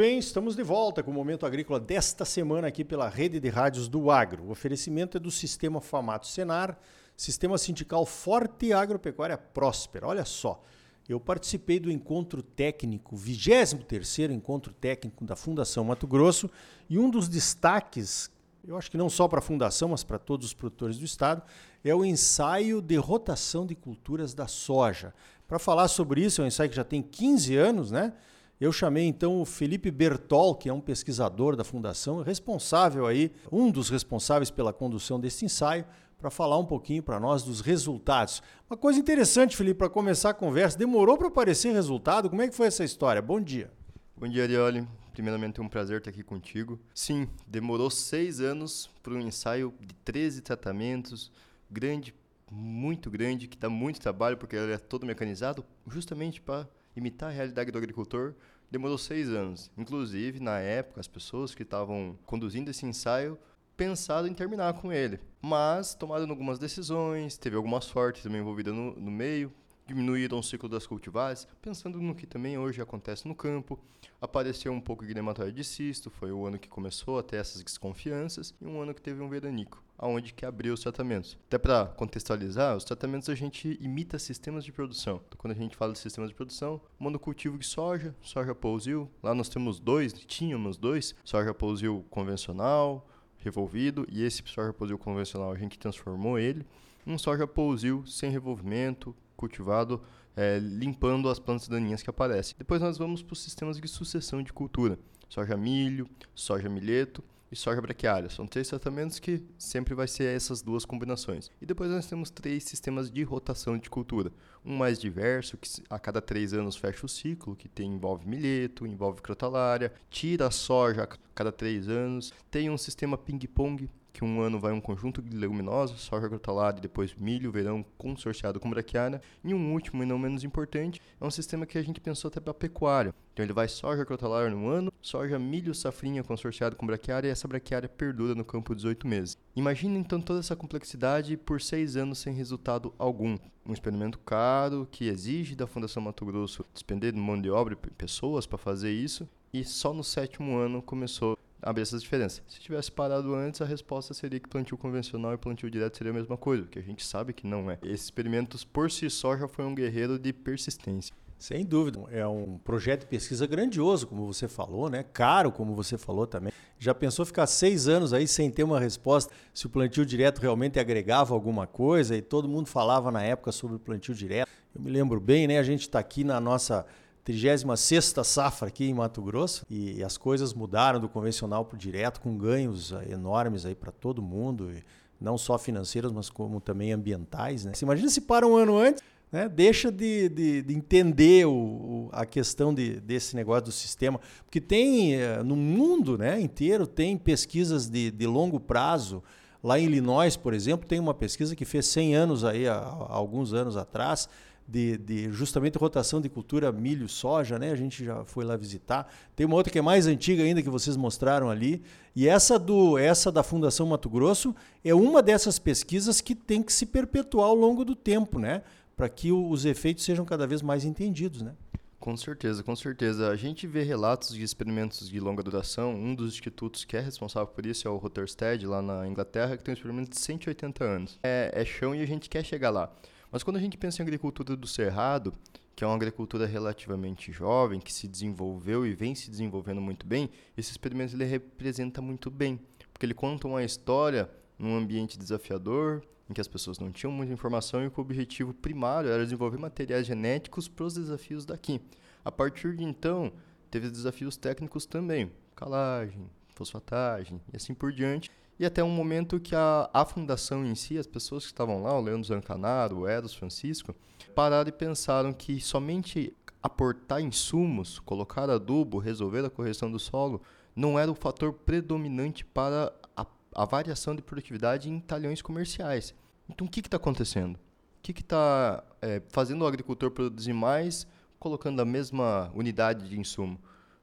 bem? Estamos de volta com o Momento Agrícola desta semana aqui pela Rede de Rádios do Agro. O oferecimento é do Sistema Famato Senar, Sistema Sindical Forte e Agropecuária Próspera. Olha só, eu participei do encontro técnico, 23º encontro técnico da Fundação Mato Grosso, e um dos destaques, eu acho que não só para a Fundação, mas para todos os produtores do Estado, é o ensaio de rotação de culturas da soja. Para falar sobre isso, é um ensaio que já tem 15 anos, né? Eu chamei então o Felipe Bertol, que é um pesquisador da Fundação, responsável aí, um dos responsáveis pela condução desse ensaio, para falar um pouquinho para nós dos resultados. Uma coisa interessante, Felipe, para começar a conversa, demorou para aparecer resultado? Como é que foi essa história? Bom dia. Bom dia, Arioli. Primeiramente, é um prazer estar aqui contigo. Sim, demorou seis anos para um ensaio de 13 tratamentos, grande, muito grande, que dá muito trabalho, porque ele é todo mecanizado, justamente para imitar a realidade do agricultor demorou seis anos. Inclusive, na época, as pessoas que estavam conduzindo esse ensaio pensaram em terminar com ele. Mas tomaram algumas decisões, teve alguma sorte também envolvida no, no meio, diminuíram o ciclo das cultivares, pensando no que também hoje acontece no campo. Apareceu um pouco de nematóide de cisto, foi o ano que começou a ter essas desconfianças, e um ano que teve um veranico, aonde que abriu os tratamentos. Até para contextualizar, os tratamentos a gente imita sistemas de produção. Então, quando a gente fala de sistemas de produção, monocultivo de soja, soja pousil, lá nós temos dois, tínhamos dois, soja pousil convencional, revolvido, e esse soja pousil convencional a gente transformou ele um soja pousil sem revolvimento, cultivado é, limpando as plantas daninhas que aparecem. Depois nós vamos para os sistemas de sucessão de cultura: soja milho, soja milheto e soja braquiária. São três tratamentos que sempre vai ser essas duas combinações. E depois nós temos três sistemas de rotação de cultura. Um mais diverso, que a cada três anos fecha o ciclo, que tem, envolve milheto, envolve crotalária, tira a soja a cada três anos. Tem um sistema ping-pong, que um ano vai um conjunto de leguminosas, soja grotalada e depois milho, verão consorciado com braquiária. E um último e não menos importante, é um sistema que a gente pensou até para pecuária. Então ele vai soja crotalária no ano, soja, milho, safrinha consorciado com braquiária e essa braquiária perdura no campo 18 meses. Imagina então toda essa complexidade por seis anos sem resultado algum. Um experimento caro que exige da Fundação Mato Grosso despender de mão de obra e pessoas para fazer isso e só no sétimo ano começou abrir essas diferenças. Se tivesse parado antes, a resposta seria que plantio convencional e plantio direto seria a mesma coisa, que a gente sabe que não é. Esses experimentos por si só já foi um guerreiro de persistência. Sem dúvida, é um projeto de pesquisa grandioso, como você falou, né? Caro, como você falou também. Já pensou ficar seis anos aí sem ter uma resposta se o plantio direto realmente agregava alguma coisa e todo mundo falava na época sobre o plantio direto. Eu me lembro bem, né? A gente está aqui na nossa 36 safra aqui em Mato Grosso e as coisas mudaram do convencional para o direto com ganhos eh, enormes aí para todo mundo, não só financeiros, mas como também ambientais. Né? Você imagina se para um ano antes, né? deixa de, de, de entender o, o, a questão de, desse negócio do sistema, porque tem eh, no mundo né, inteiro tem pesquisas de, de longo prazo. Lá em Illinois, por exemplo, tem uma pesquisa que fez 100 anos aí, há, há alguns anos atrás, de, de, justamente rotação de cultura milho, soja, né? A gente já foi lá visitar. Tem uma outra que é mais antiga ainda que vocês mostraram ali. E essa do essa da Fundação Mato Grosso é uma dessas pesquisas que tem que se perpetuar ao longo do tempo, né? Para que o, os efeitos sejam cada vez mais entendidos, né? Com certeza, com certeza. A gente vê relatos de experimentos de longa duração. Um dos institutos que é responsável por isso é o Rotherstead, lá na Inglaterra, que tem um experimento de 180 anos. É, é chão e a gente quer chegar lá. Mas quando a gente pensa em agricultura do cerrado, que é uma agricultura relativamente jovem, que se desenvolveu e vem se desenvolvendo muito bem, esse experimento ele representa muito bem, porque ele conta uma história num ambiente desafiador, em que as pessoas não tinham muita informação e que o objetivo primário era desenvolver materiais genéticos para os desafios daqui. A partir de então, teve desafios técnicos também, calagem, fosfatagem e assim por diante, e até um momento que a, a fundação em si, as pessoas que estavam lá, o Leandro Zancanaro, o Eros Francisco, pararam e pensaram que somente aportar insumos, colocar adubo, resolver a correção do solo, não era o fator predominante para a, a variação de produtividade em talhões comerciais. Então, o que está acontecendo? O que está é, fazendo o agricultor produzir mais, colocando a mesma unidade de insumo?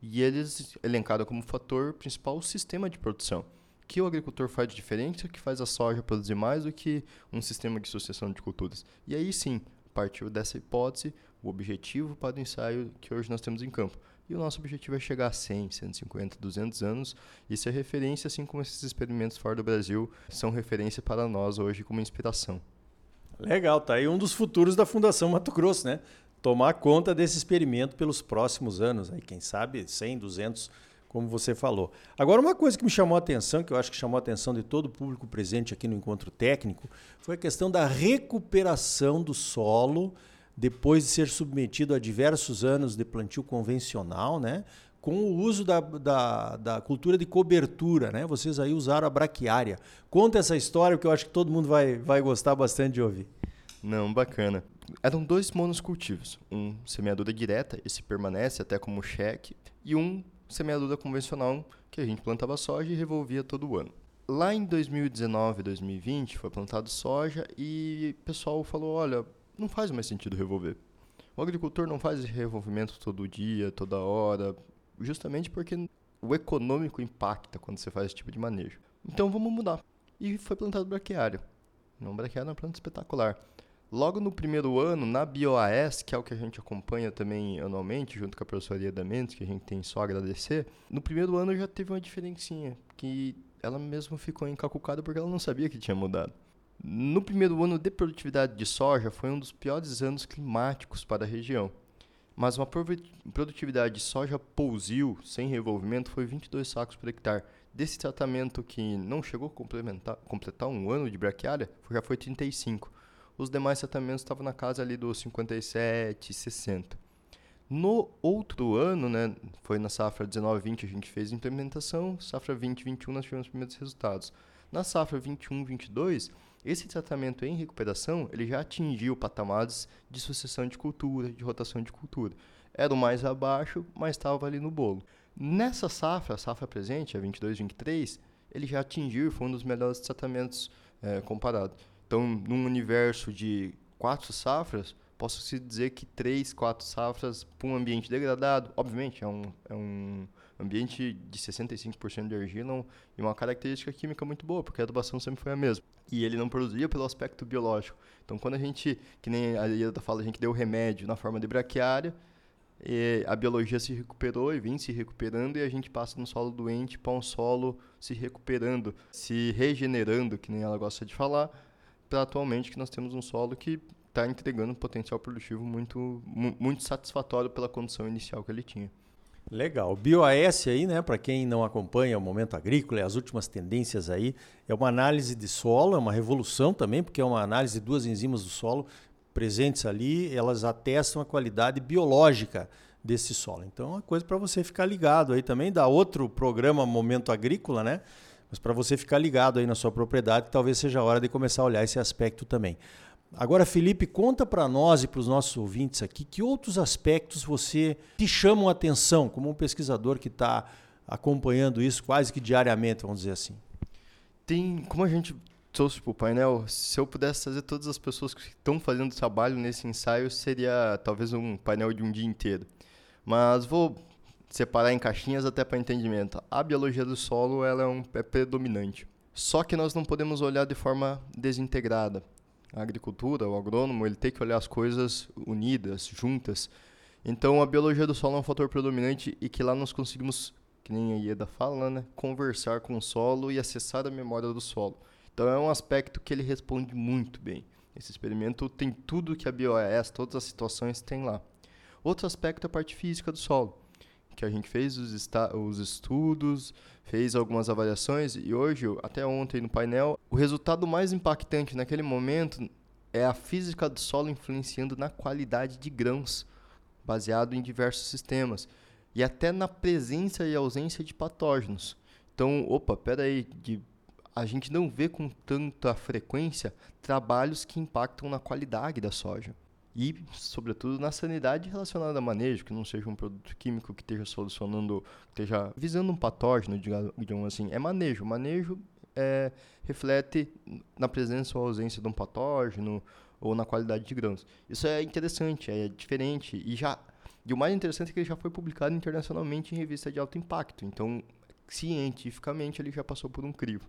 E eles elencaram como fator principal o sistema de produção que o agricultor faz de diferente, que faz a soja produzir mais do que um sistema de sucessão de culturas. E aí sim, partiu dessa hipótese, o objetivo para o ensaio que hoje nós temos em campo, e o nosso objetivo é chegar a 100, 150, 200 anos. Isso é referência, assim como esses experimentos fora do Brasil são referência para nós hoje como inspiração. Legal, tá aí um dos futuros da Fundação Mato Grosso, né? Tomar conta desse experimento pelos próximos anos, aí quem sabe 100, 200, como você falou. Agora, uma coisa que me chamou a atenção, que eu acho que chamou a atenção de todo o público presente aqui no encontro técnico, foi a questão da recuperação do solo depois de ser submetido a diversos anos de plantio convencional, né? com o uso da, da, da, cultura de cobertura, né? Vocês aí usaram a braquiária. Conta essa história, que eu acho que todo mundo vai, vai gostar bastante de ouvir. Não, bacana. Eram dois monocultivos. Um semeadura direta, esse permanece até como cheque, e um semeadura convencional, que a gente plantava soja e revolvia todo ano. Lá em 2019, 2020, foi plantado soja e o pessoal falou, olha, não faz mais sentido revolver. O agricultor não faz revolvimento todo dia, toda hora, justamente porque o econômico impacta quando você faz esse tipo de manejo. Então vamos mudar. E foi plantado braquiário. Não braquiário é uma planta espetacular. Logo no primeiro ano, na BioAS, que é o que a gente acompanha também anualmente, junto com a professoria da Mendes, que a gente tem só a agradecer, no primeiro ano já teve uma diferencinha, que ela mesmo ficou encacucada porque ela não sabia que tinha mudado. No primeiro ano de produtividade de soja, foi um dos piores anos climáticos para a região. Mas uma produtividade de soja pousil, sem revolvimento, foi 22 sacos por hectare. Desse tratamento que não chegou a completar um ano de braquiária, já foi 35. Os demais tratamentos estavam na casa ali dos 57, 60. No outro ano, né, foi na safra 19-20 a gente fez a implementação, safra 20-21 nós tivemos os primeiros resultados. Na safra 21-22, esse tratamento em recuperação, ele já atingiu patamares de sucessão de cultura, de rotação de cultura. Era o mais abaixo, mas estava ali no bolo. Nessa safra, a safra presente, a 22-23, ele já atingiu e foi um dos melhores tratamentos é. Então, num universo de quatro safras, posso se dizer que três, quatro safras para um ambiente degradado, obviamente, é um, é um ambiente de 65% de argila e uma característica química muito boa, porque a adubação sempre foi a mesma. E ele não produzia pelo aspecto biológico. Então, quando a gente, que nem a Ieda fala, a gente deu remédio na forma de braquiária, a biologia se recuperou e vem se recuperando e a gente passa no solo doente para um solo se recuperando, se regenerando, que nem ela gosta de falar, para atualmente que nós temos um solo que está entregando um potencial produtivo muito, muito satisfatório pela condição inicial que ele tinha. Legal. BioAS aí, né, para quem não acompanha o momento agrícola e as últimas tendências aí, é uma análise de solo, é uma revolução também, porque é uma análise de duas enzimas do solo presentes ali, elas atestam a qualidade biológica desse solo. Então, é uma coisa para você ficar ligado aí também, dá outro programa Momento Agrícola, né? Mas para você ficar ligado aí na sua propriedade, talvez seja a hora de começar a olhar esse aspecto também. Agora, Felipe, conta para nós e para os nossos ouvintes aqui que outros aspectos você te chamam a atenção como um pesquisador que está acompanhando isso quase que diariamente, vamos dizer assim. Tem, como a gente trouxe para o painel, se eu pudesse trazer todas as pessoas que estão fazendo trabalho nesse ensaio, seria talvez um painel de um dia inteiro. Mas vou separar em caixinhas até para entendimento. A biologia do solo ela é, um, é predominante. Só que nós não podemos olhar de forma desintegrada a agricultura, o agrônomo, ele tem que olhar as coisas unidas, juntas. Então, a biologia do solo é um fator predominante e que lá nós conseguimos, que nem a Ieda fala, né, conversar com o solo e acessar a memória do solo. Então, é um aspecto que ele responde muito bem. Esse experimento tem tudo que a BioES, todas as situações, tem lá. Outro aspecto é a parte física do solo que a gente fez os, os estudos, fez algumas avaliações e hoje, até ontem no painel, o resultado mais impactante naquele momento é a física do solo influenciando na qualidade de grãos, baseado em diversos sistemas, e até na presença e ausência de patógenos. Então, opa, peraí, de, a gente não vê com tanta frequência trabalhos que impactam na qualidade da soja e, sobretudo, na sanidade relacionada a manejo, que não seja um produto químico que esteja solucionando, esteja visando um patógeno, digamos assim. É manejo. Manejo é, reflete na presença ou ausência de um patógeno ou na qualidade de grãos. Isso é interessante, é diferente e já e o mais interessante é que ele já foi publicado internacionalmente em revista de alto impacto. Então, cientificamente, ele já passou por um crivo.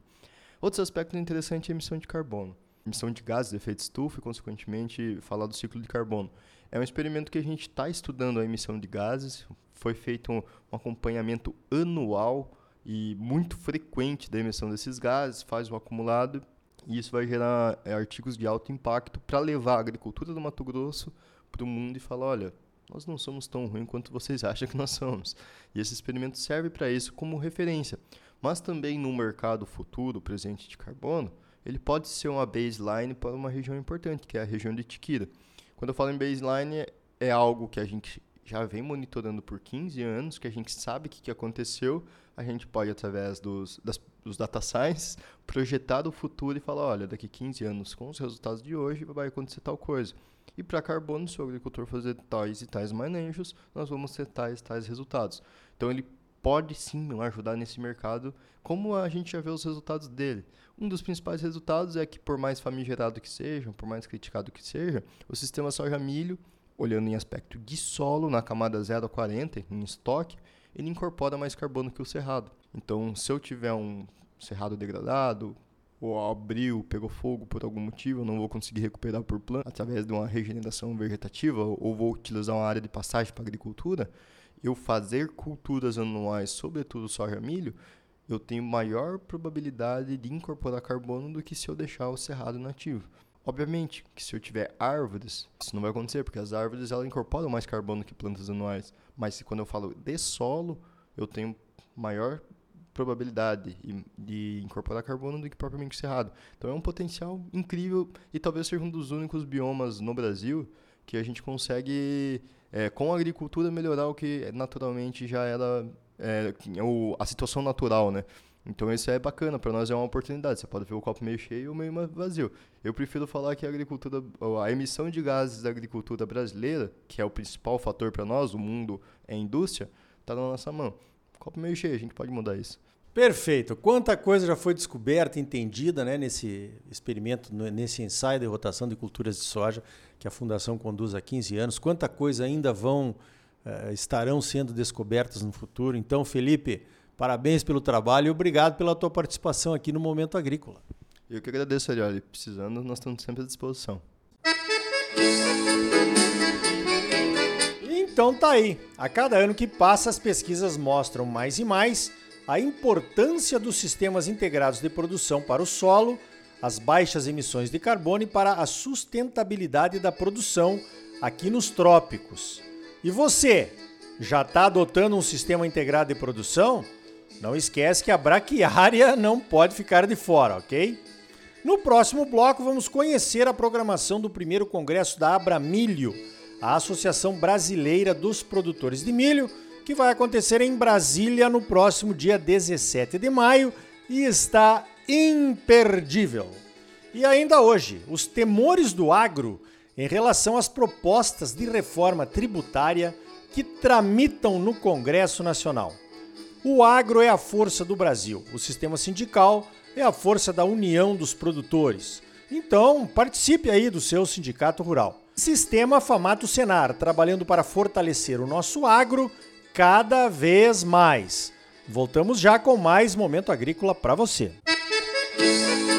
Outros aspectos interessantes é a emissão de carbono emissão de gases de efeito estufa e, consequentemente, falar do ciclo de carbono. É um experimento que a gente está estudando a emissão de gases. Foi feito um, um acompanhamento anual e muito frequente da emissão desses gases, faz o acumulado e isso vai gerar é, artigos de alto impacto para levar a agricultura do Mato Grosso para o mundo e falar, olha, nós não somos tão ruins quanto vocês acham que nós somos. E esse experimento serve para isso como referência. Mas também no mercado futuro presente de carbono, ele pode ser uma baseline para uma região importante, que é a região de Tiquira. Quando eu falo em baseline, é algo que a gente já vem monitorando por 15 anos, que a gente sabe o que, que aconteceu, a gente pode, através dos, das, dos data science, projetar o futuro e falar, olha, daqui 15 anos, com os resultados de hoje, vai acontecer tal coisa. E para carbono, se o agricultor fazer tais e tais manejos, nós vamos ter tais e tais resultados. Então, ele pode sim ajudar nesse mercado, como a gente já vê os resultados dele. Um dos principais resultados é que, por mais famigerado que seja, por mais criticado que seja, o sistema soja-milho, olhando em aspecto de solo, na camada 0 a 40, em estoque, ele incorpora mais carbono que o cerrado. Então, se eu tiver um cerrado degradado, ou abriu, pegou fogo por algum motivo, eu não vou conseguir recuperar por plano através de uma regeneração vegetativa, ou vou utilizar uma área de passagem para agricultura, eu fazer culturas anuais, sobretudo soja milho, eu tenho maior probabilidade de incorporar carbono do que se eu deixar o cerrado nativo. Obviamente que se eu tiver árvores, isso não vai acontecer, porque as árvores elas incorporam mais carbono que plantas anuais. Mas se quando eu falo de solo, eu tenho maior probabilidade de incorporar carbono do que propriamente cerrado. Então é um potencial incrível e talvez seja um dos únicos biomas no Brasil que a gente consegue, é, com a agricultura, melhorar o que naturalmente já era é, o, a situação natural, né? Então isso é bacana, para nós é uma oportunidade. Você pode ver o copo meio cheio ou meio vazio. Eu prefiro falar que a agricultura, a emissão de gases da agricultura brasileira, que é o principal fator para nós, o mundo é indústria, está na nossa mão. Copo meio cheio, a gente pode mudar isso. Perfeito. Quanta coisa já foi descoberta, entendida né, nesse experimento, nesse ensaio de rotação de culturas de soja que a Fundação conduz há 15 anos. Quanta coisa ainda vão, uh, estarão sendo descobertas no futuro. Então, Felipe, Parabéns pelo trabalho e obrigado pela tua participação aqui no Momento Agrícola. Eu que agradeço, Arioli. Precisando, nós estamos sempre à disposição. Então tá aí. A cada ano que passa, as pesquisas mostram mais e mais a importância dos sistemas integrados de produção para o solo, as baixas emissões de carbono e para a sustentabilidade da produção aqui nos trópicos. E você, já está adotando um sistema integrado de produção? Não esquece que a braquiária não pode ficar de fora, ok? No próximo bloco, vamos conhecer a programação do primeiro congresso da Abramilho, a Associação Brasileira dos Produtores de Milho, que vai acontecer em Brasília no próximo dia 17 de maio e está imperdível. E ainda hoje, os temores do agro em relação às propostas de reforma tributária que tramitam no Congresso Nacional. O agro é a força do Brasil, o sistema sindical é a força da união dos produtores. Então, participe aí do seu sindicato rural. Sistema Famato Senar, trabalhando para fortalecer o nosso agro cada vez mais. Voltamos já com mais momento agrícola para você. Música